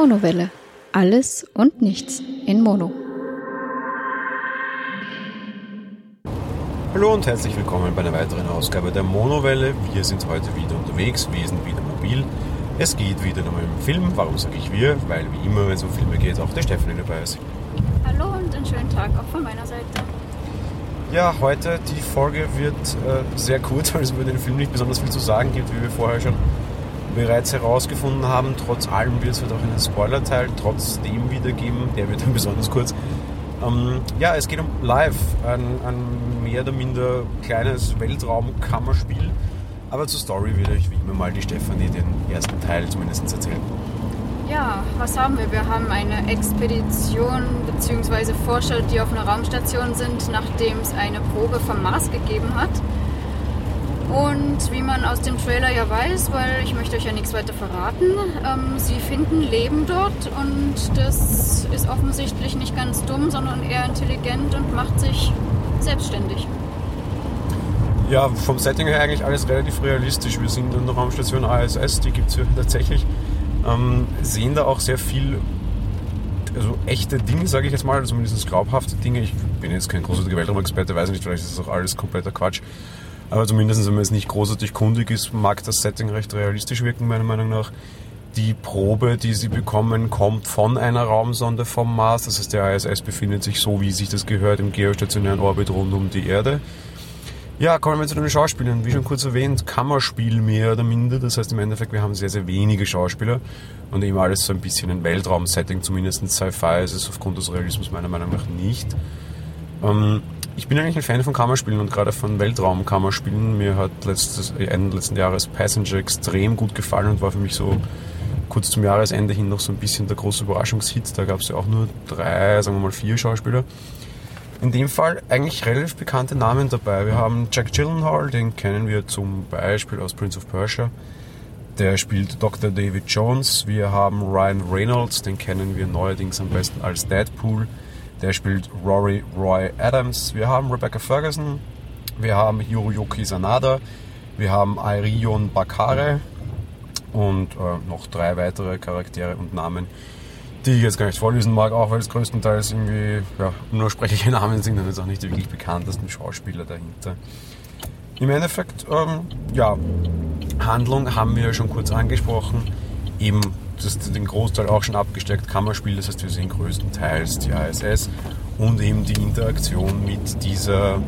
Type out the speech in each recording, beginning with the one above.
Monowelle. Alles und nichts in Mono. Hallo und herzlich willkommen bei einer weiteren Ausgabe der Monowelle. Wir sind heute wieder unterwegs, wir sind wieder mobil. Es geht wieder um einen Film. Warum sage ich wir? Weil wie immer, wenn es um Filme geht, auch der Stefanie dabei ist. Hallo und einen schönen Tag auch von meiner Seite. Ja, heute die Folge wird äh, sehr kurz, weil es über den Film nicht besonders viel zu sagen gibt, wie wir vorher schon bereits herausgefunden haben. Trotz allem wird es halt auch einen Spoiler-Teil trotzdem wiedergeben. Der wird dann besonders kurz. Ähm, ja, es geht um Live, ein, ein mehr oder minder kleines Weltraumkammerspiel. Aber zur Story würde ich wie immer mal die Stefanie den ersten Teil zumindest erzählen. Ja, was haben wir? Wir haben eine Expedition bzw. Forscher, die auf einer Raumstation sind, nachdem es eine Probe vom Mars gegeben hat. Und wie man aus dem Trailer ja weiß, weil ich möchte euch ja nichts weiter verraten, ähm, sie finden Leben dort und das ist offensichtlich nicht ganz dumm, sondern eher intelligent und macht sich selbstständig. Ja, vom Setting her eigentlich alles relativ realistisch. Wir sind in der Raumstation ISS, die gibt es ja tatsächlich. Ähm, sehen da auch sehr viel, also echte Dinge, sage ich jetzt mal, also zumindest glaubhafte Dinge. Ich bin jetzt kein großartiger Weltraumexperte, weiß nicht, vielleicht ist das auch alles kompletter Quatsch. Aber zumindest, wenn man es nicht großartig kundig ist, mag das Setting recht realistisch wirken, meiner Meinung nach. Die Probe, die sie bekommen, kommt von einer Raumsonde vom Mars. Das heißt, der ISS befindet sich so, wie sich das gehört, im geostationären Orbit rund um die Erde. Ja, kommen wir zu den Schauspielern. Wie schon kurz erwähnt, Kammerspiel mehr oder minder. Das heißt im Endeffekt, wir haben sehr, sehr wenige Schauspieler und eben alles so ein bisschen ein Weltraum-Setting, zumindest Sci-Fi ist es aufgrund des Realismus meiner Meinung nach nicht. Ähm, ich bin eigentlich ein Fan von Kammerspielen und gerade von Weltraum-Kammerspielen. Mir hat letztes, Ende letzten Jahres Passenger extrem gut gefallen und war für mich so kurz zum Jahresende hin noch so ein bisschen der große Überraschungshit. Da gab es ja auch nur drei, sagen wir mal vier Schauspieler. In dem Fall eigentlich relativ bekannte Namen dabei. Wir haben Jack Gyllenhaal, den kennen wir zum Beispiel aus Prince of Persia. Der spielt Dr. David Jones. Wir haben Ryan Reynolds, den kennen wir neuerdings am besten als Deadpool. Der spielt Rory Roy Adams. Wir haben Rebecca Ferguson. Wir haben Hiroyuki Sanada. Wir haben Airion Bakare. Und äh, noch drei weitere Charaktere und Namen, die ich jetzt gar nicht vorlesen mag, auch weil es größtenteils irgendwie ja, unersprechliche Namen sind und jetzt auch nicht die wirklich bekanntesten Schauspieler dahinter. Im Endeffekt, ähm, ja, Handlung haben wir ja schon kurz angesprochen. Eben das, den Großteil auch schon abgesteckt, Kammerspiel, das heißt wir sehen größtenteils die ISS und eben die Interaktion mit dieser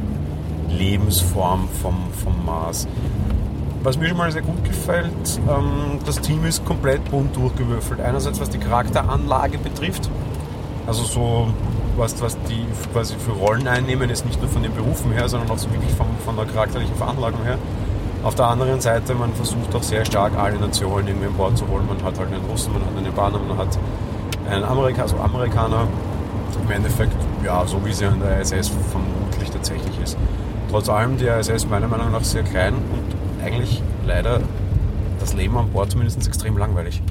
Lebensform vom, vom Mars. Was mir schon mal sehr gut gefällt, ähm, das Team ist komplett bunt durchgewürfelt. Einerseits was die Charakteranlage betrifft, also so was, was die quasi für Rollen einnehmen, ist nicht nur von den Berufen her, sondern auch so wirklich von, von der charakterlichen Veranlagung her. Auf der anderen Seite, man versucht auch sehr stark alle Nationen irgendwie an Bord zu holen. Man hat halt einen Russen, man hat einen Japaner, man hat einen Amerika, also Amerikaner. Im Endeffekt, ja, so wie sie an der ISS vermutlich tatsächlich ist. Trotz allem, die ISS meiner Meinung nach sehr klein und eigentlich leider das Leben an Bord zumindest extrem langweilig.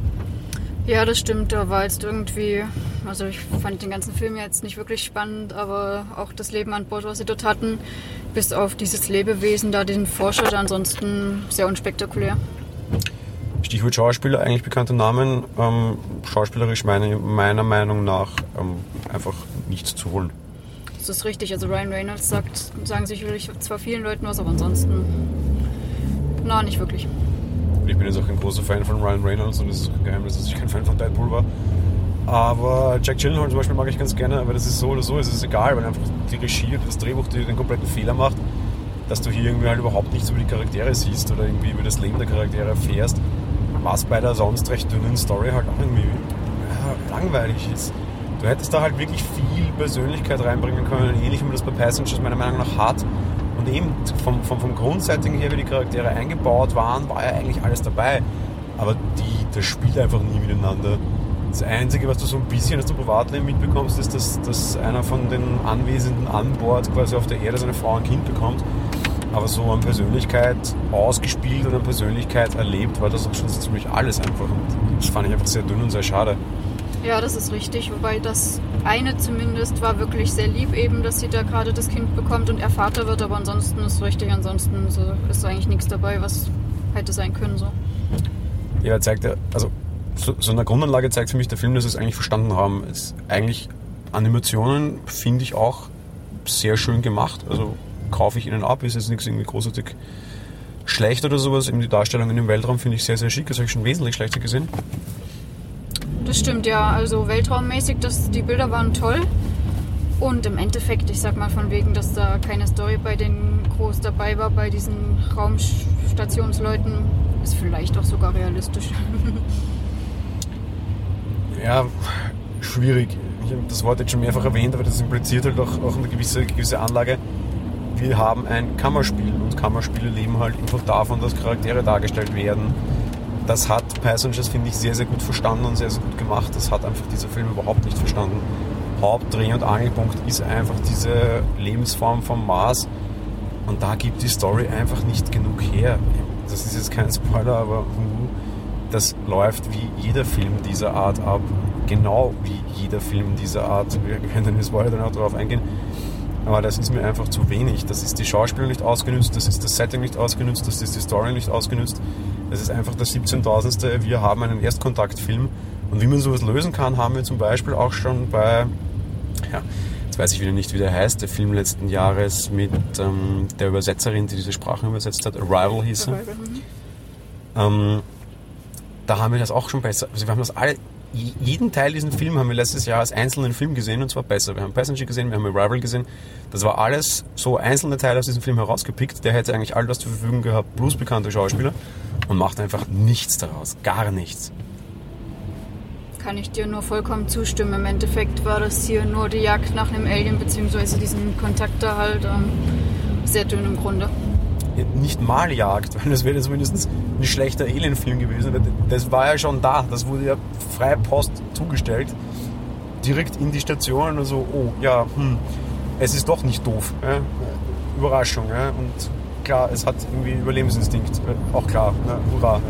Ja, das stimmt. Da war jetzt irgendwie, also ich fand den ganzen Film jetzt nicht wirklich spannend, aber auch das Leben an Bord, was sie dort hatten, bis auf dieses Lebewesen da, den Forscher, ansonsten sehr unspektakulär. Stichwort Schauspieler, eigentlich bekannte Namen, ähm, schauspielerisch meine, meiner Meinung nach ähm, einfach nichts zu holen. Das ist richtig. Also Ryan Reynolds sagt, sagen sicherlich zwar vielen Leuten was, aber ansonsten na, nicht wirklich. Ich bin jetzt auch kein großer Fan von Ryan Reynolds und es ist kein Geheimnis, dass ich kein Fan von Deadpool war. Aber Jack Gyllenhaal zum Beispiel mag ich ganz gerne, aber das ist so oder so, es ist egal, weil einfach die Regie und das Drehbuch die den kompletten Fehler macht, dass du hier irgendwie halt überhaupt nichts über die Charaktere siehst oder irgendwie über das Leben der Charaktere erfährst, was bei der sonst recht dünnen Story halt auch irgendwie langweilig ist. Du hättest da halt wirklich viel Persönlichkeit reinbringen können, ähnlich wie man das bei Passengers meiner Meinung nach hat. Eben vom, vom, vom Grundsetting her, wie die Charaktere eingebaut waren, war ja eigentlich alles dabei. Aber die, das spielt einfach nie miteinander. Das Einzige, was du so ein bisschen aus dem Privatleben mitbekommst, ist, dass, dass einer von den Anwesenden an Bord quasi auf der Erde seine Frau und Kind bekommt. Aber so an Persönlichkeit ausgespielt und an Persönlichkeit erlebt, war das auch schon so ziemlich alles einfach. Und das fand ich einfach sehr dünn und sehr schade. Ja, das ist richtig. Wobei das eine zumindest war wirklich sehr lieb, eben, dass sie da gerade das Kind bekommt und er Vater wird. Aber ansonsten ist richtig. Ansonsten so ist eigentlich nichts dabei, was hätte sein können. So. Ja, zeigt ja, also so, so eine Grundanlage zeigt für mich der Film, dass sie es eigentlich verstanden haben. Es eigentlich Animationen finde ich auch sehr schön gemacht. Also kaufe ich ihnen ab, ist jetzt nichts irgendwie großartig schlecht oder sowas. Eben die Darstellungen im Weltraum finde ich sehr, sehr schick. Das habe ich schon wesentlich schlechter gesehen. Das stimmt, ja. Also weltraummäßig, das, die Bilder waren toll. Und im Endeffekt, ich sag mal von wegen, dass da keine Story bei den groß dabei war, bei diesen Raumstationsleuten, ist vielleicht auch sogar realistisch. ja, schwierig. Ich habe das Wort jetzt schon mehrfach erwähnt, aber das impliziert halt auch, auch eine gewisse, gewisse Anlage. Wir haben ein Kammerspiel und Kammerspiele leben halt einfach davon, dass Charaktere dargestellt werden. Das hat Passengers, finde ich, sehr, sehr gut verstanden und sehr, sehr gut gemacht. Das hat einfach dieser Film überhaupt nicht verstanden. Hauptdreh- und Angelpunkt ist einfach diese Lebensform vom Mars. Und da gibt die Story einfach nicht genug her. Das ist jetzt kein Spoiler, aber das läuft wie jeder Film dieser Art ab. Genau wie jeder Film dieser Art. Wir können den Spoiler dann auch darauf eingehen. Aber das ist mir einfach zu wenig. Das ist die Schauspieler nicht ausgenutzt, das ist das Setting nicht ausgenutzt, das ist die Story nicht ausgenutzt. Das ist einfach das 17.000. Wir haben einen Erstkontaktfilm. Und wie man sowas lösen kann, haben wir zum Beispiel auch schon bei, ja, jetzt weiß ich wieder nicht, wie der heißt, der Film letzten Jahres mit ähm, der Übersetzerin, die diese Sprachen übersetzt hat, Arrival hieß er. Ähm, da haben wir das auch schon besser. Also wir haben das alle, jeden Teil diesen Film haben wir letztes Jahr als einzelnen Film gesehen und zwar besser. Wir haben Passenger gesehen, wir haben Arrival gesehen. Das war alles so einzelne Teile aus diesem Film herausgepickt. Der hätte eigentlich all das zur Verfügung gehabt, plus bekannte Schauspieler und macht einfach nichts daraus. Gar nichts. Kann ich dir nur vollkommen zustimmen. Im Endeffekt war das hier nur die Jagd nach einem Alien, beziehungsweise diesen Kontakt da halt ähm, sehr dünn im Grunde. Nicht mal Jagd, weil das wäre zumindest ein schlechter Alien-Film gewesen. Das war ja schon da, das wurde ja frei Post zugestellt. Direkt in die Station und so, oh ja, hm, es ist doch nicht doof. Ja? Überraschung. Ja? Und klar, es hat irgendwie Überlebensinstinkt. Auch klar, ja? hurra.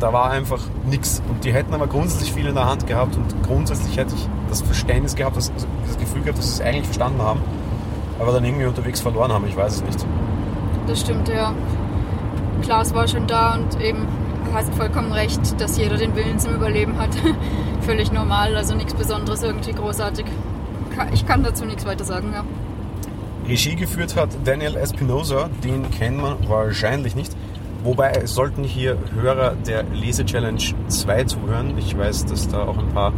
Da war einfach nichts. Und die hätten aber grundsätzlich viel in der Hand gehabt und grundsätzlich hätte ich das Verständnis gehabt, das, also das Gefühl gehabt, dass sie es eigentlich verstanden haben, aber dann irgendwie unterwegs verloren haben. Ich weiß es nicht. Das stimmt, ja. Klaas war schon da und eben, hast vollkommen recht, dass jeder den Willen zum Überleben hat. Völlig normal, also nichts Besonderes, irgendwie großartig. Ich kann dazu nichts weiter sagen, ja. Regie geführt hat Daniel Espinosa, den kennt man wahrscheinlich nicht. Wobei sollten hier Hörer der Lese-Challenge 2 zuhören. Ich weiß, dass da auch ein paar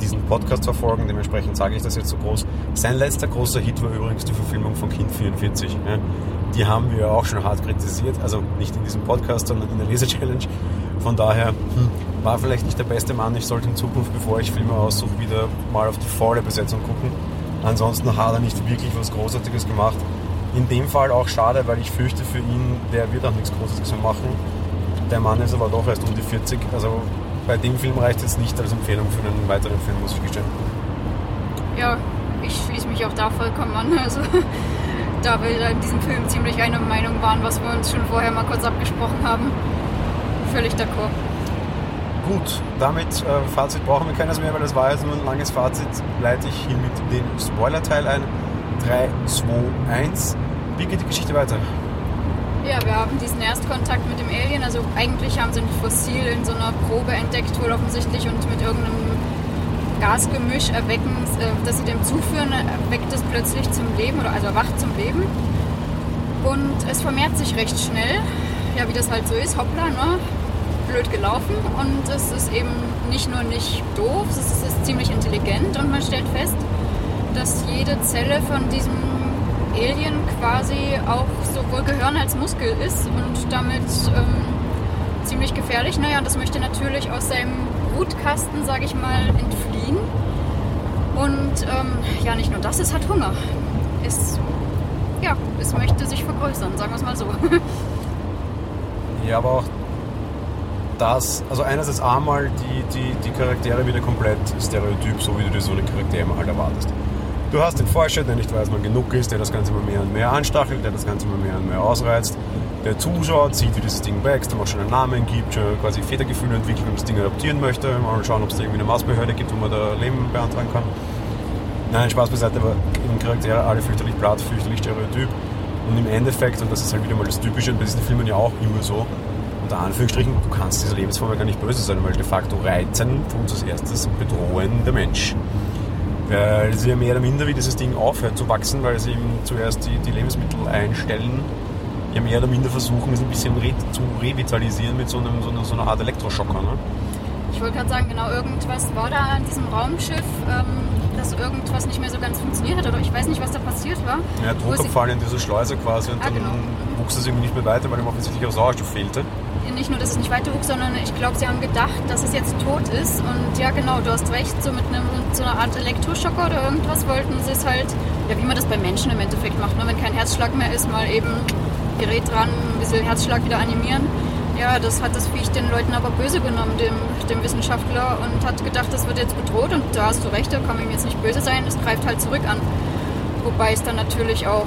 diesen Podcast verfolgen, dementsprechend sage ich das jetzt so groß. Sein letzter großer Hit war übrigens die Verfilmung von Kind 44. Die haben wir auch schon hart kritisiert, also nicht in diesem Podcast, sondern in der Lese-Challenge. Von daher hm, war vielleicht nicht der beste Mann. Ich sollte in Zukunft, bevor ich Filme aussuche, wieder mal auf die volle Besetzung gucken. Ansonsten hat er nicht wirklich was Großartiges gemacht. In dem Fall auch schade, weil ich fürchte für ihn, der wird auch nichts Großes mehr machen. Der Mann ist aber doch erst um die 40. Also bei dem Film reicht es nicht als Empfehlung für einen weiteren Film, muss ich gestehen. Ja, ich schließe mich auch da vollkommen an. Also, da wir in diesem Film ziemlich einer Meinung waren, was wir uns schon vorher mal kurz abgesprochen haben. Völlig d'accord. Gut, damit äh, Fazit brauchen wir keines mehr, weil das war jetzt nur ein langes Fazit. Leite ich hiermit den Spoiler-Teil ein. 3, 2, 1. Wie geht die Geschichte weiter? Ja, wir haben diesen Erstkontakt mit dem Alien. Also eigentlich haben sie ein Fossil in so einer Probe entdeckt, wohl offensichtlich, und mit irgendeinem Gasgemisch erwecken, äh, das sie dem zuführen, erweckt es plötzlich zum Leben oder also erwacht zum Leben. Und es vermehrt sich recht schnell. Ja, wie das halt so ist, hoppla, ne? Blöd gelaufen. Und es ist eben nicht nur nicht doof, es ist, es ist ziemlich intelligent und man stellt fest, dass jede Zelle von diesem Alien quasi auch sowohl Gehirn als Muskel ist und damit ähm, ziemlich gefährlich. Naja, das möchte natürlich aus seinem Brutkasten, sage ich mal, entfliehen. Und ähm, ja, nicht nur das, es hat Hunger. Es, ja, es möchte sich vergrößern, sagen wir es mal so. Ja, aber auch das, also einerseits einmal die, die, die Charaktere wieder komplett stereotyp, so wie du dir so eine Charaktere immer halt erwartest. Du hast den Forscher, der nicht weiß, wann genug ist, der das Ganze immer mehr und mehr anstachelt, der das Ganze immer mehr und mehr ausreizt. Der Zuschauer sieht, wie dieses Ding wächst, dem auch schon einen Namen gibt, schon quasi Vätergefühle entwickelt und das Ding adoptieren möchte. Mal schauen, ob es da irgendwie eine Maßbehörde gibt, wo man da Leben beantragen kann. Nein, Spaß beiseite, aber eben Charaktere alle fürchterlich platt, fürchterlich stereotyp. Und im Endeffekt, und das ist halt wieder mal das Typische, und bei diesen Filmen ja auch immer so, unter Anführungsstrichen, du kannst dieser Lebensform ja gar nicht böse sein, weil de facto reizen tut als erstes bedrohen der Mensch. Weil sie ja mehr oder minder, wie dieses Ding aufhört zu wachsen, weil sie eben zuerst die, die Lebensmittel einstellen, ja mehr oder minder versuchen, es ein bisschen re zu revitalisieren mit so, einem, so, einer, so einer Art Elektroschocker. Ne? Ich wollte gerade sagen, genau, irgendwas war da an diesem Raumschiff, ähm, dass irgendwas nicht mehr so ganz funktioniert hat oder ich weiß nicht, was da passiert war. Ja, Druckabfall in dieser Schleuse quasi und Ah, dann genau. wuchs es irgendwie nicht mehr weiter, weil ihm offensichtlich auch Sauerstoff fehlte. Nicht nur, dass es nicht weiter wuchs, sondern ich glaube, sie haben gedacht, dass es jetzt tot ist. Und ja, genau, du hast recht, so mit, einem, mit so einer Art Elektroschocker oder irgendwas wollten sie es halt, ja, wie man das bei Menschen im Endeffekt macht. Ne? Wenn kein Herzschlag mehr ist, mal eben Gerät dran, ein bisschen Herzschlag wieder animieren. Ja, das hat das Viech den Leuten aber böse genommen, dem, dem Wissenschaftler, und hat gedacht, das wird jetzt bedroht. Und da hast du recht, da kann man ihm jetzt nicht böse sein, es greift halt zurück an. Wobei es dann natürlich auch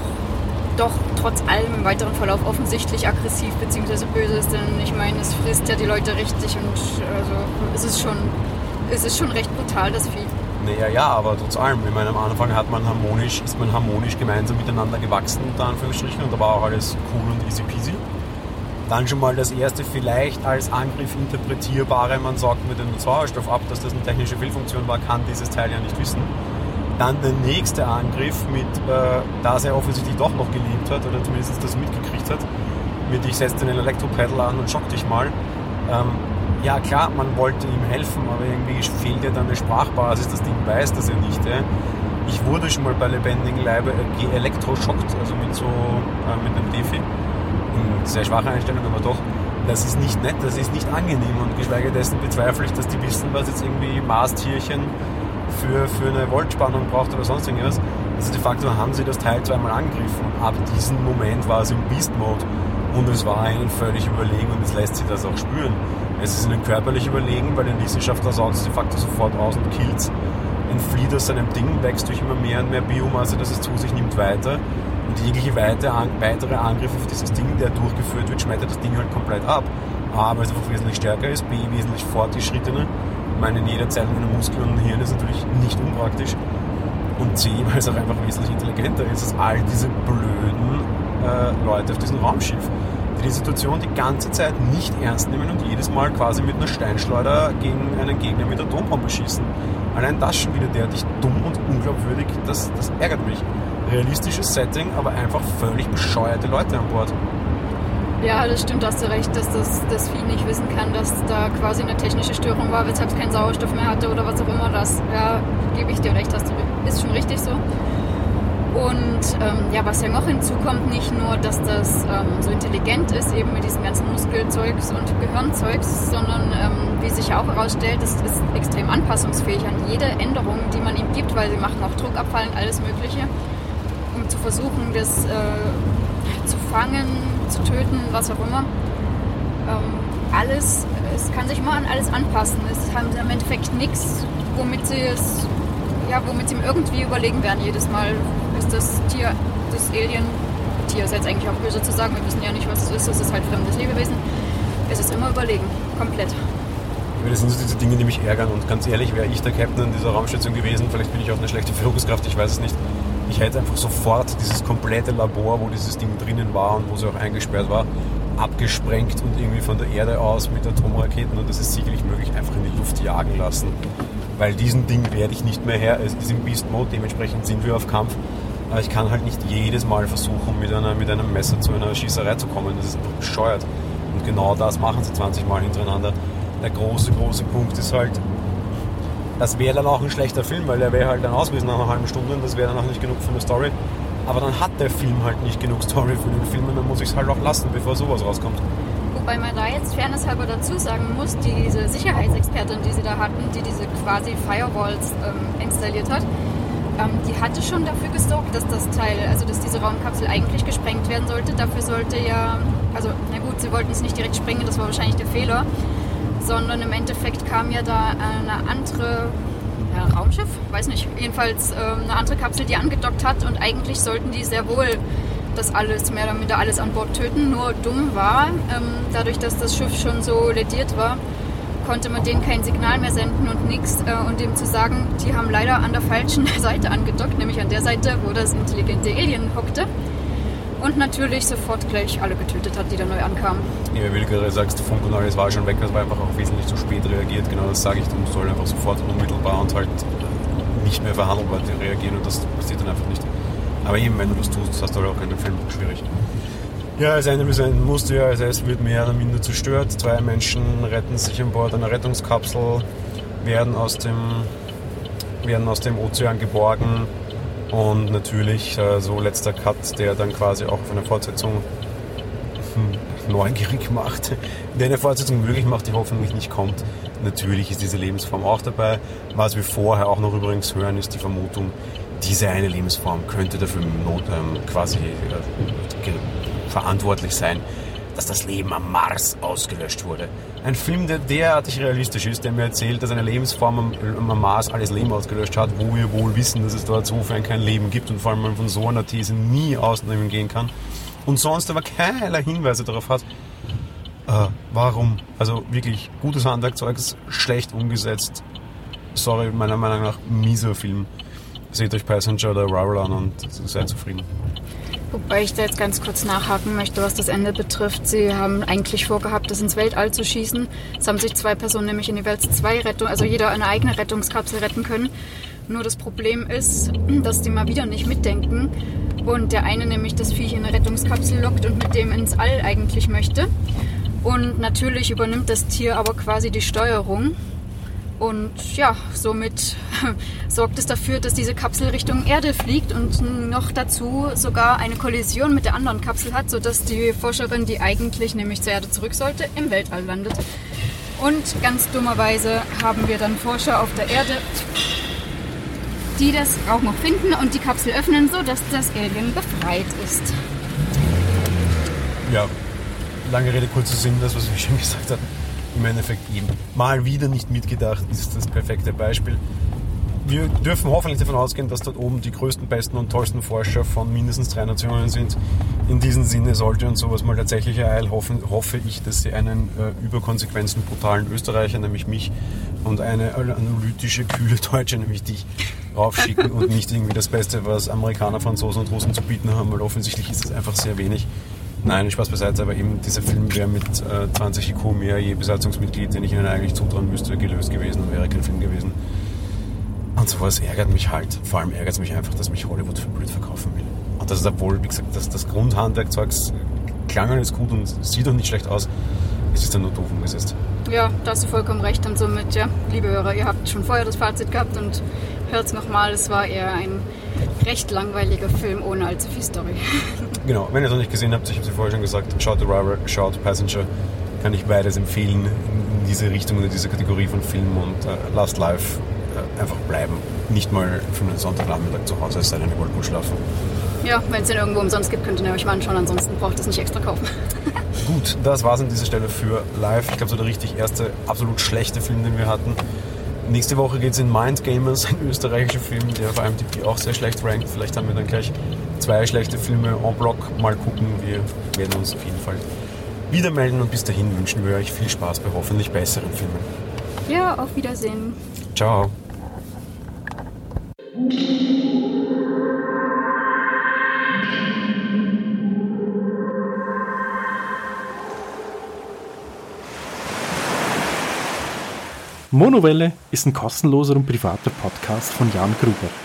doch trotz allem im weiteren Verlauf offensichtlich aggressiv bzw. böse ist, denn ich meine, es frisst ja die Leute richtig und also es ist schon, es ist schon recht brutal, das Vieh. Naja, ja, aber trotz allem. Ich meine, am Anfang hat man harmonisch, ist man harmonisch gemeinsam miteinander gewachsen, unter Anführungsstrichen, und da war auch alles cool und easy peasy. Dann schon mal das erste vielleicht als Angriff interpretierbare, man sagt mit dem Sauerstoff ab, dass das eine technische Fehlfunktion war, kann dieses Teil ja nicht wissen. Dann der nächste Angriff mit, äh, dass er offensichtlich doch noch gelebt hat, oder zumindest das mitgekriegt hat, mit ich setze den Elektropedal an und schock dich mal. Ähm, ja klar, man wollte ihm helfen, aber irgendwie fehlt ja dann eine Sprachbasis, das Ding weiß das ja nicht. Ja. Ich wurde schon mal bei lebendigem Leibe äh, elektroschockt, also mit so äh, mit einem Defi. Sehr schwacher Einstellung, aber doch. Das ist nicht nett, das ist nicht angenehm und geschweige dessen bezweifle ich, dass die wissen, was jetzt irgendwie Mastierchen für, für eine Voltspannung braucht oder sonst irgendwas. Also de facto haben sie das Teil zweimal angegriffen ab diesem Moment war es im Beast-Mode und es war ihnen völlig überlegen und es lässt sich das auch spüren. Es ist ihnen körperlich überlegen, weil ein Wissenschaftler saugt es de facto sofort aus und killt entflieht aus seinem Ding, wächst durch immer mehr und mehr Biomasse, das es zu sich nimmt, weiter. Und jegliche weitere Angriff auf dieses Ding, der durchgeführt wird, schmettert das Ding halt komplett ab. A, weil es einfach wesentlich stärker ist, B, wesentlich fortgeschrittener. Meine, in jeder Zelle meiner Muskeln und Hirn ist natürlich nicht unpraktisch. Und C, weil es auch einfach wesentlich intelligenter ist als all diese blöden äh, Leute auf diesem Raumschiff, die die Situation die ganze Zeit nicht ernst nehmen und jedes Mal quasi mit einer Steinschleuder gegen einen Gegner mit Atompompe schießen. Allein das schon wieder derartig dumm und unglaubwürdig, das, das ärgert mich. Realistisches Setting, aber einfach völlig bescheuerte Leute an Bord. Ja, das stimmt, hast du recht, dass das, das Vieh nicht wissen kann, dass da quasi eine technische Störung war, weshalb es keinen Sauerstoff mehr hatte oder was auch immer das. Ja, gebe ich dir recht, hast du, ist schon richtig so. Und ähm, ja, was ja noch hinzukommt, nicht nur, dass das ähm, so intelligent ist, eben mit diesem ganzen Muskelzeugs und Gehirnzeugs, sondern ähm, wie sich ja auch herausstellt, das ist extrem anpassungsfähig an jede Änderung, die man ihm gibt, weil sie machen auch Druckabfall und alles Mögliche, um zu versuchen, das äh, fangen, zu töten, was auch immer. Ähm, alles, es kann sich immer an alles anpassen. Es haben sie im Endeffekt nichts, womit sie es, ja, womit sie irgendwie überlegen werden. Jedes Mal ist das Tier, das Alien, Tier ist jetzt eigentlich auch böse zu sagen, wir wissen ja nicht, was es ist, es ist halt fremdes Lebewesen. Es ist immer überlegen, komplett. Das sind so diese Dinge, die mich ärgern. Und ganz ehrlich, wäre ich der Captain in dieser Raumstation gewesen, vielleicht bin ich auch eine schlechte Führungskraft, ich weiß es nicht. Ich hätte einfach sofort dieses komplette Labor, wo dieses Ding drinnen war und wo sie auch eingesperrt war, abgesprengt und irgendwie von der Erde aus mit Atomraketen, und das ist sicherlich möglich, einfach in die Luft jagen lassen. Weil diesen Ding werde ich nicht mehr her. Es ist im Beast Mode, dementsprechend sind wir auf Kampf. Aber ich kann halt nicht jedes Mal versuchen, mit, einer, mit einem Messer zu einer Schießerei zu kommen. Das ist einfach bescheuert. Und genau das machen sie 20 Mal hintereinander. Der große, große Punkt ist halt, das wäre dann auch ein schlechter Film, weil der wäre halt dann ausgewiesen nach einer halben Stunde und das wäre dann auch nicht genug für eine Story. Aber dann hat der Film halt nicht genug Story für den Film und dann muss ich es halt auch lassen, bevor sowas rauskommt. Wobei man da jetzt fairnesshalber dazu sagen muss, diese Sicherheitsexpertin, die sie da hatten, die diese quasi Firewalls ähm, installiert hat, ähm, die hatte schon dafür gesorgt, dass das Teil, also dass diese Raumkapsel eigentlich gesprengt werden sollte. Dafür sollte ja, also na gut, sie wollten es nicht direkt sprengen, das war wahrscheinlich der Fehler, sondern im Endeffekt kam ja da eine andere ja, Raumschiff, weiß nicht, jedenfalls ähm, eine andere Kapsel, die angedockt hat und eigentlich sollten die sehr wohl das alles, mehr oder minder alles an Bord töten. Nur dumm war, ähm, dadurch, dass das Schiff schon so lediert war, konnte man denen kein Signal mehr senden und nichts. Äh, und dem zu sagen, die haben leider an der falschen Seite angedockt, nämlich an der Seite, wo das intelligente Alien hockte. Und natürlich sofort gleich alle getötet hat, die da neu ankamen. Ja, wie du gerade sagst, Funk und alles war schon weg, das war einfach auch wesentlich zu spät reagiert. Genau das sage ich, du musst halt einfach sofort unmittelbar und halt nicht mehr verhandelbar reagieren und das passiert dann einfach nicht. Aber eben, wenn du das tust, hast du halt auch keinen Film schwierig. Ja, als Ende bis Ende musste ja, also es wird mehr oder minder zerstört. Zwei Menschen retten sich an Bord einer Rettungskapsel, werden aus dem, werden aus dem Ozean geborgen und natürlich äh, so letzter Cut, der dann quasi auch auf eine Fortsetzung hm, neugierig macht, der eine Fortsetzung möglich macht, die hoffentlich nicht kommt. Natürlich ist diese Lebensform auch dabei. Was wir vorher auch noch übrigens hören, ist die Vermutung, diese eine Lebensform könnte dafür not, ähm, quasi äh, verantwortlich sein, dass das Leben am Mars ausgelöscht wurde. Ein Film, der derartig realistisch ist, der mir erzählt, dass eine Lebensform am, am Mars alles Leben ausgelöscht hat, wo wir wohl wissen, dass es dort sofern kein Leben gibt und vor allem von so einer These nie ausnehmen gehen kann und sonst aber keinerlei Hinweise darauf hat, äh, warum. Also wirklich gutes Handwerkzeug, schlecht umgesetzt. Sorry, meiner Meinung nach mieser Film. Seht euch Passenger oder Arrival an und seid zufrieden. Wobei ich da jetzt ganz kurz nachhaken möchte, was das Ende betrifft. Sie haben eigentlich vorgehabt, das ins Weltall zu schießen. Es haben sich zwei Personen nämlich in jeweils zwei Rettung, also jeder eine eigene Rettungskapsel retten können. Nur das Problem ist, dass die mal wieder nicht mitdenken und der eine nämlich das Viech in eine Rettungskapsel lockt und mit dem ins All eigentlich möchte. Und natürlich übernimmt das Tier aber quasi die Steuerung und ja, somit sorgt es dafür, dass diese Kapsel Richtung Erde fliegt und noch dazu sogar eine Kollision mit der anderen Kapsel hat, sodass die Forscherin, die eigentlich nämlich zur Erde zurück sollte, im Weltall landet. Und ganz dummerweise haben wir dann Forscher auf der Erde, die das auch noch finden und die Kapsel öffnen, sodass das Alien befreit ist. Ja, lange Rede, kurzer Sinn, das, was wir schon gesagt haben im Endeffekt eben mal wieder nicht mitgedacht, ist das perfekte Beispiel. Wir dürfen hoffentlich davon ausgehen, dass dort oben die größten, besten und tollsten Forscher von mindestens drei Nationen sind. In diesem Sinne sollte uns sowas mal tatsächlich ereilen, hoffen, hoffe ich, dass sie einen äh, überkonsequenten, brutalen Österreicher, nämlich mich, und eine analytische, kühle Deutsche, nämlich dich, raufschicken und nicht irgendwie das Beste, was Amerikaner, Franzosen und Russen zu bieten haben, weil offensichtlich ist es einfach sehr wenig. Nein, Spaß beiseite, aber eben dieser Film wäre mit äh, 20 IQ mehr je Besatzungsmitglied, den ich ihnen eigentlich zutrauen müsste, gelöst gewesen und wäre kein Film gewesen. Und sowas ärgert mich halt. Vor allem ärgert es mich einfach, dass mich Hollywood für blöd verkaufen will. Und das ist obwohl, wie gesagt, das, das Grundhandwerkzeug klang alles gut und sieht auch nicht schlecht aus. Es ist dann nur doof umgesetzt. Ja, da hast du vollkommen recht. Und somit, ja, liebe Hörer, ihr habt schon vorher das Fazit gehabt und hört es nochmal. Es war eher ein recht langweiliger Film ohne allzu viel Story. Genau, wenn ihr es noch nicht gesehen habt, ich habe es vorher schon gesagt, schaut Arrival, schaut Passenger, kann ich beides empfehlen in diese Richtung oder diese Kategorie von Film und äh, lasst live äh, einfach bleiben. Nicht mal für einen Sonntagnachmittag zu Hause, es sei denn, ihr wollt gut schlafen. Ja, wenn es den irgendwo umsonst gibt, könnt ihr euch mal anschauen, ansonsten braucht ihr es nicht extra kaufen. Gut, das war es an dieser Stelle für live. Ich glaube, so der richtig erste, absolut schlechte Film, den wir hatten. Nächste Woche geht es in Mind Gamers, ein österreichischer Film, der auf IMDb auch sehr schlecht rankt. Vielleicht haben wir dann gleich zwei schlechte Filme en bloc. Mal gucken, wir werden uns auf jeden Fall wieder melden und bis dahin wünschen wir euch viel Spaß bei hoffentlich besseren Filmen. Ja, auf Wiedersehen. Ciao. Monowelle ist ein kostenloser und privater Podcast von Jan Gruber.